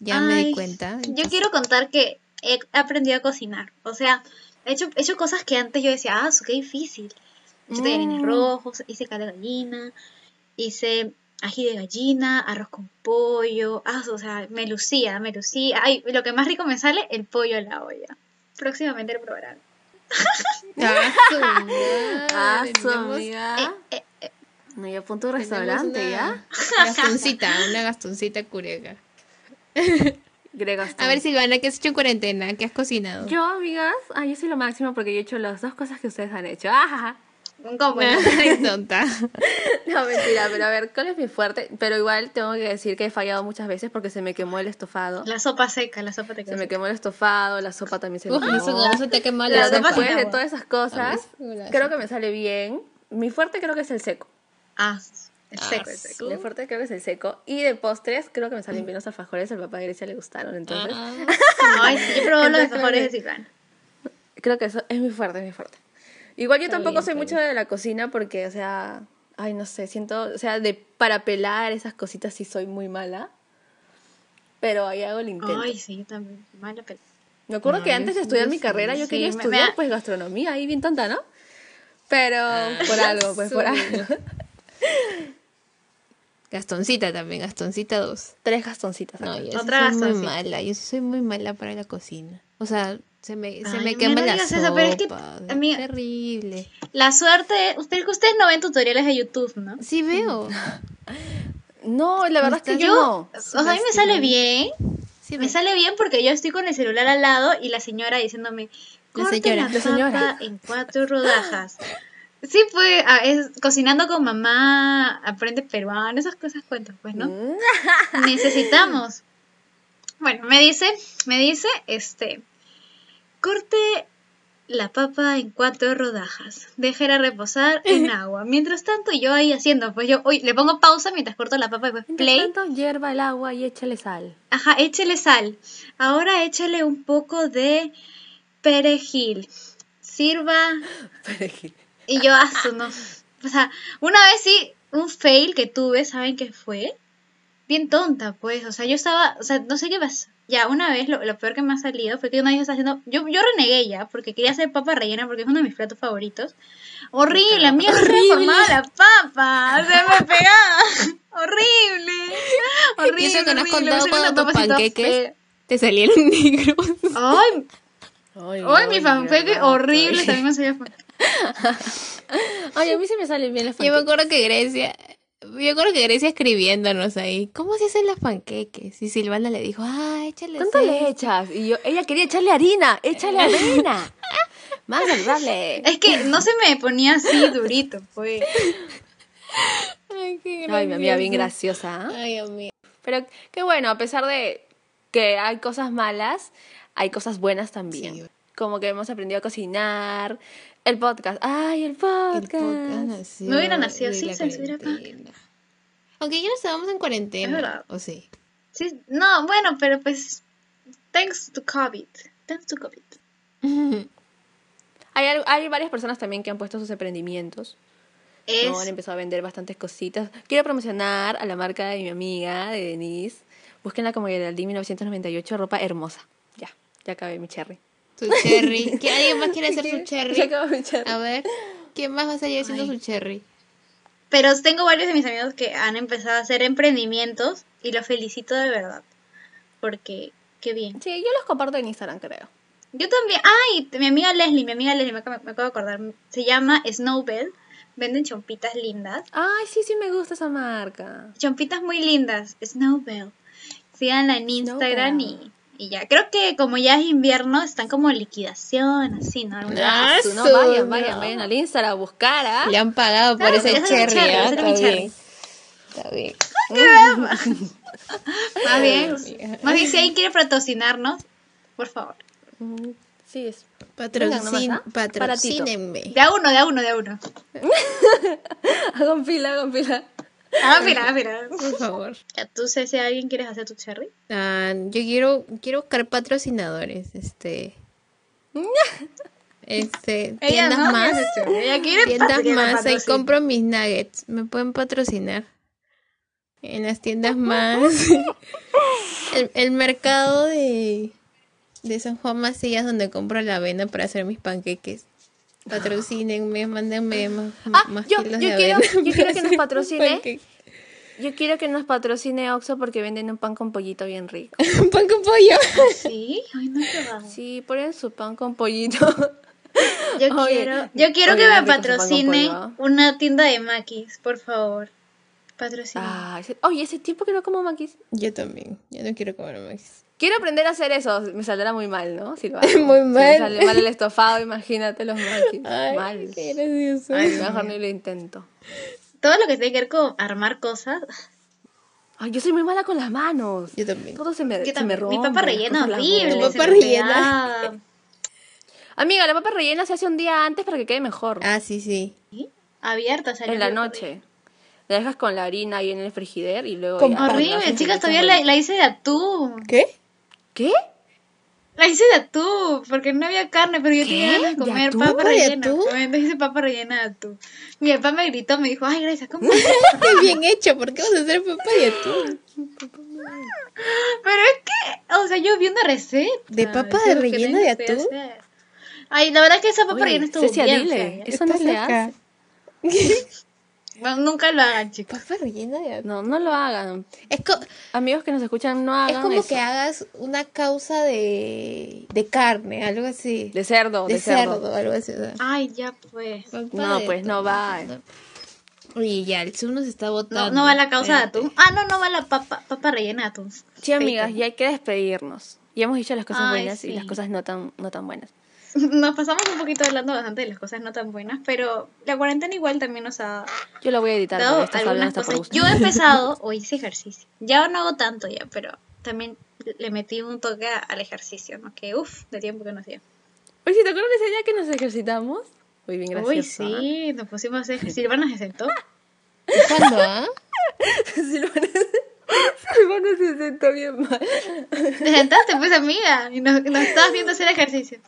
Ya me di cuenta. Yo quiero contar que he aprendido a cocinar. O sea, he hecho, he hecho cosas que antes yo decía, ah, eso qué difícil. Hice tallarines Mm. rojos, hice caldo de gallina, hice ají de gallina, arroz con pollo. Ah, o sea, me lucía, me lucía. Ay, lo que más rico me sale, el pollo a la olla. Próximamente lo probarán. Ah, su amiga. Eh, eh, No, ya tenemos restaurante, una ¿ya? Gastoncita, una gastoncita curiega. Grega A ver, Silvana, ¿qué has hecho en cuarentena? ¿Qué has cocinado? Yo, amigas, ah, yo soy lo máximo porque yo he hecho las dos cosas que ustedes han hecho. Ajaja. un. No, mentira, pero a ver, ¿cuál es mi fuerte? Pero igual tengo que decir que he fallado muchas veces porque se me quemó el estofado. La sopa seca, la sopa te Se quedó me quemó el estofado, la sopa también se me quemó. eso se te quemó Pero la sopa después de todas esas cosas, creo que me sale bien. Mi fuerte creo que es el seco. Ah, el Ah, seco, el seco. su- Mi fuerte creo que es el seco. Y de postres creo que me salen bien los alfajores. Al papá de Grecia le gustaron. Entonces, Ah, Ay, sí, yo probé los alfajores de Silvana. creo que eso es mi fuerte, es mi fuerte. Igual yo Está tampoco bien, soy mucho de la cocina porque, o sea, ay, no sé, siento, o sea, de para pelar esas cositas sí soy muy mala. Pero ahí hago el intento. Ay, sí, yo también. Mala pelea. Me acuerdo que antes de sí, estudiar mi sí, carrera yo sí, quería me- me estudiar pues gastronomía, ahí bien tonta, ¿no? Pero por algo, pues por algo. Gastoncita también, Gastoncita 2. Tres gastoncitas. No, yo Otra soy muy mala, yo sí soy muy mala para la cocina. O sea, se me, se Ay, me quema no la sopa. eso, pero es que, es amiga- terrible. La suerte, ustedes, ustedes no ven tutoriales de YouTube, ¿no? Sí veo. No, la verdad es que yo no. o sea, a mí me sale bien, Sí me sale bien porque yo estoy con el celular al lado y la señora diciéndome, La corte señora, la la señora. en cuatro rodajas. Sí, pues, ah, es cocinando con mamá, aprende peruano, esas cosas cuentas, pues, ¿no? Mm. Necesitamos. Bueno, me dice, me dice, este, corte la papa en cuatro rodajas, déjela reposar en agua. Mientras tanto, yo ahí haciendo, pues yo, uy, le pongo pausa mientras corto la papa y pues Mientras play. tanto, hierva el agua y échale sal. Ajá, échele sal. Ahora échale un poco de perejil. Sirva. Y yo, su, no. O sea, una vez sí, un fail que tuve, ¿saben qué fue? Bien tonta, pues. O sea, yo estaba, o sea, no sé qué pasó. Ya, una vez, lo, lo peor que me ha salido fue que una vez estaba haciendo. Yo, yo renegué ya, porque quería hacer papa rellena, porque es uno de mis platos favoritos. Horrible, a mí se me formaba la papa. Se me pegaba. horrible. Horrible. Y eso que no has contado cuando tus panqueques te salieron negros. Ay, Ay, ay, mi verdad, horrible también me salió. Ay, a mí se me salen bien las Yo me acuerdo que Grecia, yo acuerdo que Grecia escribiéndonos ahí, ¿cómo se hacen las panqueques? Y Silvana le dijo, ah, échale ¿Cuánto sal". le echas? Y yo, ella quería echarle harina, échale harina. Más saludable. Es que no se me ponía así durito, pues. Ay, qué Ay, mi amiga, bien gracioso. graciosa. ¿ah? Ay, Dios mío. Pero qué bueno, a pesar de que hay cosas malas, hay cosas buenas también. Sí. Como que hemos aprendido a cocinar. El podcast. Ay, el El podcast. podcast nació No hubiera nacido sin censura, cuarentena. Aunque ya no estábamos en Es cuarentena, verdad. ¿o sí? Sí, no, bueno, pero pues. Thanks to COVID. Thanks to COVID. Hay, hay varias personas también que han puesto sus emprendimientos. Es. ¿no? Han empezado a vender bastantes cositas. Quiero promocionar a la marca de mi amiga, de Denise. Búsquenla como Geraldine 1998, ropa hermosa. Ya, ya acabé mi cherry. Su cherry. ¿Que ¿Alguien más quiere hacer su cherry? acabé mi cherry. A ver, ¿quién más va a salir haciendo Ay. su cherry? Pero tengo varios de mis amigos que han empezado a hacer emprendimientos y los felicito de verdad. Porque, qué bien. Sí, yo los comparto en Instagram, creo. Yo también. Ay, mi amiga Leslie, mi amiga Leslie, me, acabo- me acabo de acordar. Se llama Snowbell. Venden chompitas lindas. Ay, sí, sí me gusta esa marca. Chompitas muy lindas. Snowbell. Síganla en Instagram Snowbell. Y ya, creo que como ya es invierno, están como en liquidación, así, ¿no? Ah, no, vayan, vayan, vayan al Instagram a buscar, ¿ah? Le han pagado por ese cherry, cherry, ¿ah? Está bien. Está bien. Más bien, más bien si alguien quiere patrocinarnos, por favor. Sí, es. Patrocin, nomás, ¿ah? patrocínenme. De a uno, de a uno, de a uno. Hagan fila, hagan fila. Ah, mira, mira. Por favor. Tú sé si alguien quieres hacer tu cherry. Ah, yo quiero, quiero buscar patrocinadores, este. Este, Ella tiendas no más. Ella quiere Tiendas más, ahí compro mis nuggets. ¿Me pueden patrocinar? En las tiendas más. el, el mercado de, de San Juan Macías donde compro la avena para hacer mis panqueques. Patrocínenme, mándenme más, Ah, más yo- kilos yo de quiero- avena yo quiero que nos patrocine. Yo quiero que nos patrocine Oxxo porque venden un pan con pollito bien rico. Pan con pollo. Sí, ay, no te va. Sí, ponen su pan con pollito. Yo Oye, quiero, yo quiero oye, que me patrocine ¿ah? una tienda de maquis, por favor. Patrocina. Ah, ese- oye, ese tiempo que no como maquis. Yo también. Yo no quiero comer más. Quiero aprender a hacer eso. Me saldrá muy mal, ¿no? Silvana? Muy Si mal. me sale mal el estofado, imagínate los maquis. Ay, mal. qué gracioso. Ay, mejor ni lo intento. Todo lo que tiene que ver con armar cosas. Ay, yo soy muy mala con las manos. Yo también. Todo se me, Yo se me rompe. Mi papa las rellena horrible. papa se rellena. Amiga, la papa rellena se hace un día antes para que quede mejor. Ah, sí, sí. ¿Sí? Abierta, salió en la noche. La dejas con la harina ahí en el frigider y luego Con ya. Horrible, chicas, todavía la, hice de atún. ¿Qué? ¿Qué? La hice de atún, porque no había carne, pero yo ¿Qué? tenía ganas de ¿De comer atún? papa ¿De rellena. Entonces hice papa rellena de atún. Mi papá me gritó, me dijo, ay, Gracia, ¿cómo? Qué bien hecho. ¿Por qué vas a hacer papá y atún? Pero es que, o sea, yo vi una receta. ¿De papa de rellena de atún? hacer. Ay, la verdad que esa papa Oye, rellena estuvo Cecia, bien dile, fea. Eso no Estás se hace. Nunca lo hagan, chicos. Papa rellena de atún. No, no lo hagan. Es, co- Amigos que nos escuchan, no hagan es como eso. que hagas una causa de, de carne, algo así. De cerdo, de, de cerdo. cerdo, algo así. o sea. Ay, ya pues. Papa No, pues no va. Oye, ya, el Zoom nos está No, botando. no va la causa de atún. Ah, no, no va la papa, papa rellena de atún. Sí, amigas, ya hay que despedirnos. Ya hemos dicho las cosas Ay, buenas y las cosas no tan, no tan buenas. Nos pasamos un poquito hablando bastante de las cosas no tan buenas, pero la cuarentena igual también nos ha Yo la voy a editar dado hablando algunas hasta por cosas. gusto. Yo he empezado o hice ejercicio. Ya no hago tanto ya, pero también le metí un toque al ejercicio, ¿no? Que uff, de tiempo que no hacía. Oye, ¿te acuerdas de ese día que nos ejercitamos? Muy bien, gracioso. Uy, ¿ah? sí, nos pusimos a hacer. Silvana se sentó. ¿Cuándo, ah? Silvana, Silvana se sentó bien mal. Te sentaste, pues, amiga, y nos, nos estabas viendo hacer ejercicio.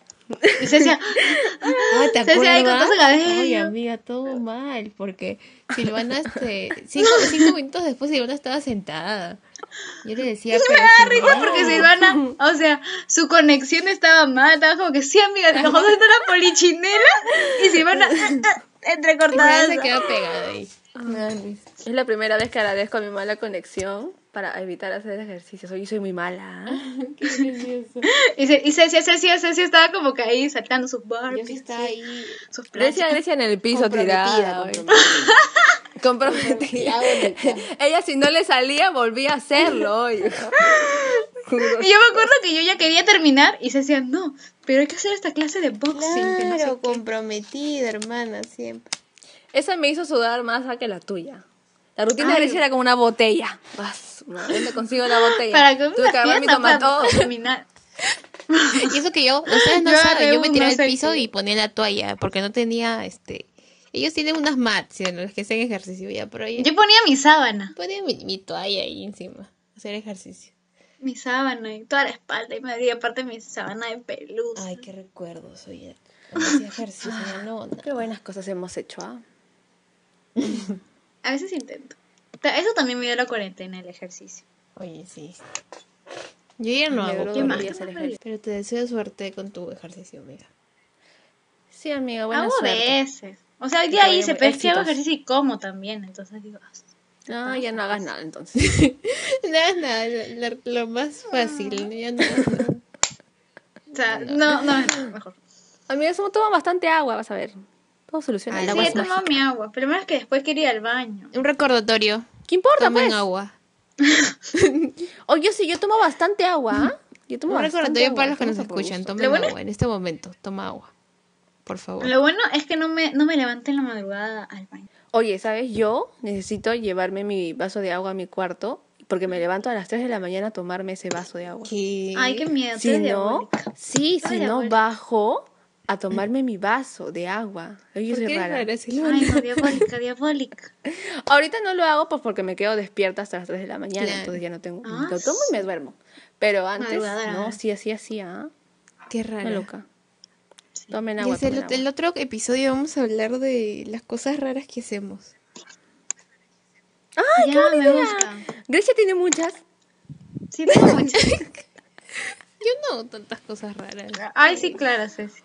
Y se decía, Ah, ¿te Se hacía ahí con todo cabello. Oye, amiga, todo mal, porque Silvana, este, cinco, cinco minutos después Silvana estaba sentada. Yo le decía, me pero da risa Silvana, porque Silvana, o sea, su conexión estaba mal, estaba como que sí, amiga, vamos a hacer la polichinela y Silvana Silvana entrecortada. se queda pegada ahí. Me. Es la primera vez que agradezco a mi mala conexión para evitar hacer ejercicios. Hoy soy muy mala. ¿ah? Qué gracioso. Y, se, y Cecia, Cecia, Cecia estaba como que ahí saltando sus Yo sí estaba ahí. sus Grecia, en el piso Comprometida, tirada. hoy. comprometida. Comprometida. Comprometida. Ella si no le salía volvía a hacerlo. hoy. Y yo me acuerdo que yo ya quería terminar y se decía, no, pero hay que hacer esta clase de boxing. que no sé Claro, qué". comprometida, hermana, siempre. Esa me hizo sudar más a que la tuya. La rutina Ay. de Grecia era como una botella. Vas, ¿Dónde consigo la botella? Para que Tuve que agarrar mi tomatón. para terminar. Y eso que yo, ustedes no Yo saben, yo me tiré al piso y ponía la toalla, porque no tenía, este... Ellos tienen unas mats en las que hacen ejercicio ya, pero yo Yo ponía mi sábana, ponía mi, mi toalla ahí encima, hacer ejercicio. mi sábana y toda la espalda y me daría aparte mi sábana de pelusa. Ay, qué recuerdos, oye. Hacía ejercicio, ya no, no. Qué buenas cosas hemos hecho, ¿ah? A veces intento. Eso también me dio la cuarentena, el ejercicio. Oye, sí. Yo ya no hago, ejercicio. pero te deseo suerte con tu ejercicio, amiga. Sí, amiga, buena hago suerte. veces. O sea, hoy Que día vaya hice, pero es que hago ejercicio y como también. Entonces digo, ah, No, ya no hagas nada entonces. Nada, nada, lo, lo- lo más fácil, ya no. no. o sea, no, no, no, mejor. Amiga, somos toma bastante agua, vas a ver. Todo soluciona. Ay, El Sí, agua he es tomado mi agua. Pero es que después quería ir al baño. Un recordatorio, ¿Qué importa, tomen pues? agua. Oye, sí, yo tomo bastante agua, ¿ah? Yo tomo Un recordatorio agua, para los que nos escuchan, tomen bueno- agua en este momento, toma agua. Por favor. Lo bueno es que no me, no me levanté en la madrugada al baño. Oye, ¿sabes? Yo necesito llevarme mi vaso de agua a mi cuarto porque me levanto a las 3 de la mañana a tomarme ese vaso de agua. ¿Qué? Ay, qué miedo. Si no, diabólica. sí, si no bajo a tomarme mi vaso de agua. Yo ¿Por qué rara. Ay, no, diabólica, diabólica. Ahorita no lo hago pues porque me quedo despierta hasta las 3 de la mañana, Claro. entonces ya no tengo. Ah, lo tomo y me duermo. Pero antes, no, sí, así, así, ¿ah? Qué rara. loca. Tomen Y agua. el, tomen el agua. otro episodio vamos a hablar de las cosas raras que hacemos. ¡Ay, ya, me gusta. Grecia tiene muchas. Sí, tengo muchas. Yo no hago tantas cosas raras. Ay, sí, claro, Ceci.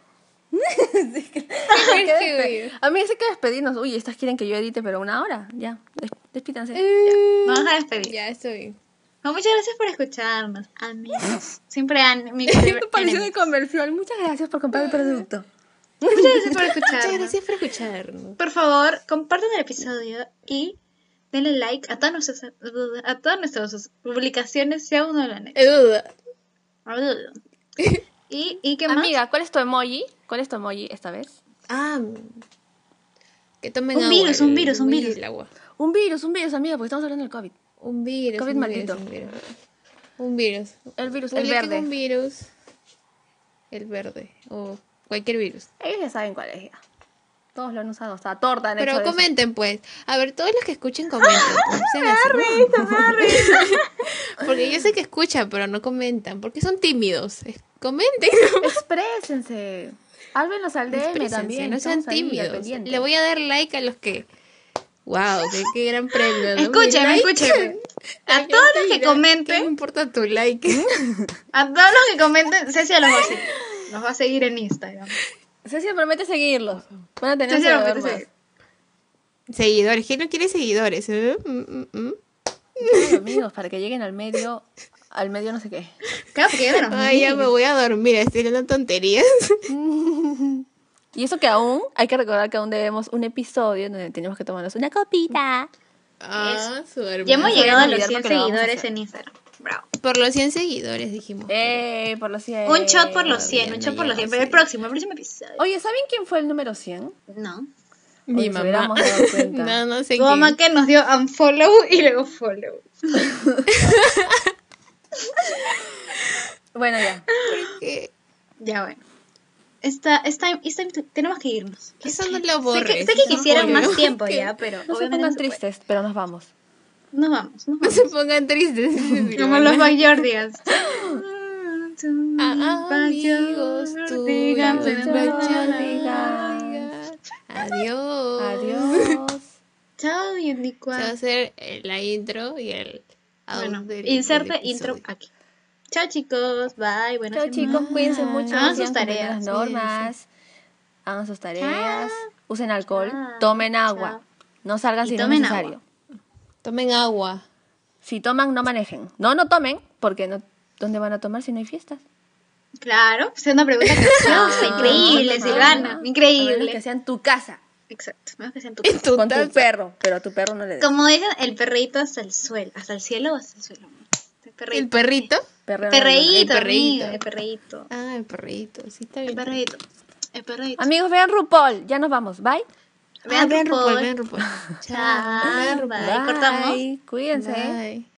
A mí dice que despedirnos. Uy, estas quieren que yo edite, pero una hora. Ya, des- despídanse. Eh, Vamos a despedir. Ya, estoy. No, muchas gracias por escucharnos, amigos. Siempre han mi pareció de comercial. Muchas gracias por comprar el producto. Muchas gracias por Muchas escucharnos. gracias por escucharnos. Por favor, compartan el episodio y denle like a todas nuestras, a todas nuestras publicaciones si aún no lo han hecho. ¿Y, y qué más? Amiga, ¿cuál es tu emoji? ¿Cuál es tu emoji esta vez? Ah, que tomen Un agua. virus, un virus, un virus. agua. Un virus, un virus, amiga, porque estamos hablando del COVID. Un virus. COVID un maldito. Virus, un virus. Un virus. El virus, el verde. un virus. El verde. O cualquier virus. Ellos ya saben cuál es ya. Todos lo han usado, hasta torta han hecho Pero eso. comenten, pues. A ver, todos los que escuchen, comenten. pues, sean así. Porque yo sé que escuchan, pero no comentan. Porque son tímidos. Comenten. Exprésense. Háblenos al DM también. No sean tímidos. Le voy a dar like a los que. ¡Wow! ¡Qué, qué gran premio! ¿no? Escúcheme, Mi like. escúcheme. A todos ¿qué los que comenten, me importa tu like? a todos los que comenten, Cecia los va a seguir. Los va a seguir en Instagram. Ceci promete seguirlos. Van a tener Cecia promete seguir. Seguidores. ¿Quién no quiere seguidores? eh? Mm, mm, mm. Amigos, para que lleguen al medio, al medio no sé qué. Claro, porque ya no Ay, ya me voy a dormir. Estoy hablando tonterías. Y eso que aún, hay que recordar que aún debemos un episodio donde tenemos que tomarnos una copita. Ah, su Ya hemos llegado a los olvidar 100 porque lo vamos a seguidores en Instagram. Bravo. Por los 100 seguidores, dijimos. Eh, por los 100. Un shot por los 100, bien, un shot por los 100. ya, Pero el próximo, el próximo episodio. Oye, ¿saben quién fue el número 100? No. Mi mamá. hubiéramos dado cuenta. no, no sé Tu quién. mamá que nos dio unfollow y luego follow. Bueno, ya. Porque Ya bueno. Esta, esta, esta, tenemos que irnos. eso no lo Sé borres. que, sé que quisieran no más tiempo ya, pero No se pongan no tristes, pero nos vamos. Nos vamos, nos No vamos. se pongan tristes. Como los Backyardigans. Ah, amigos. Backyardigans. Adiós. Adiós. Chao, Se va a Unicorn. hacer la intro y el Bueno, inserte intro aquí. Chao, chicos. Bye. Buenas Chao chicos, cuídense mucho. Hagan sus tareas, Las normas. Hagan sus tareas. Chao. Usen alcohol. Chao. Tomen agua. Chao. No salgan Y si no es tomen necesario. Tomen agua. Si toman, no manejen. No, no tomen, porque no, ¿dónde van a tomar si no hay fiestas? Claro, es una pregunta capciosa. Increíble, No, Silvana. A menos Increíble. que sea en tu casa. Exacto. Menos que sea en tu casa. tu Con tu perro. Pero a tu perro no le des. Como dicen, el perreíto hasta el suelo. ¿Hasta el cielo o hasta el suelo? El ¿El perreíto. perrito? Perreo. Perreíto, El perreíto. amiga, el perreíto. Ah, el perrito. Sí, está El bien. perreíto. El perreíto. Amigos, vean RuPaul. Ya nos vamos. Bye. Ah, vean RuPaul. RuPaul, vean RuPaul. Chao. Vean Chao. RuPaul. Bye. Cortamos. Cuídense. Bye.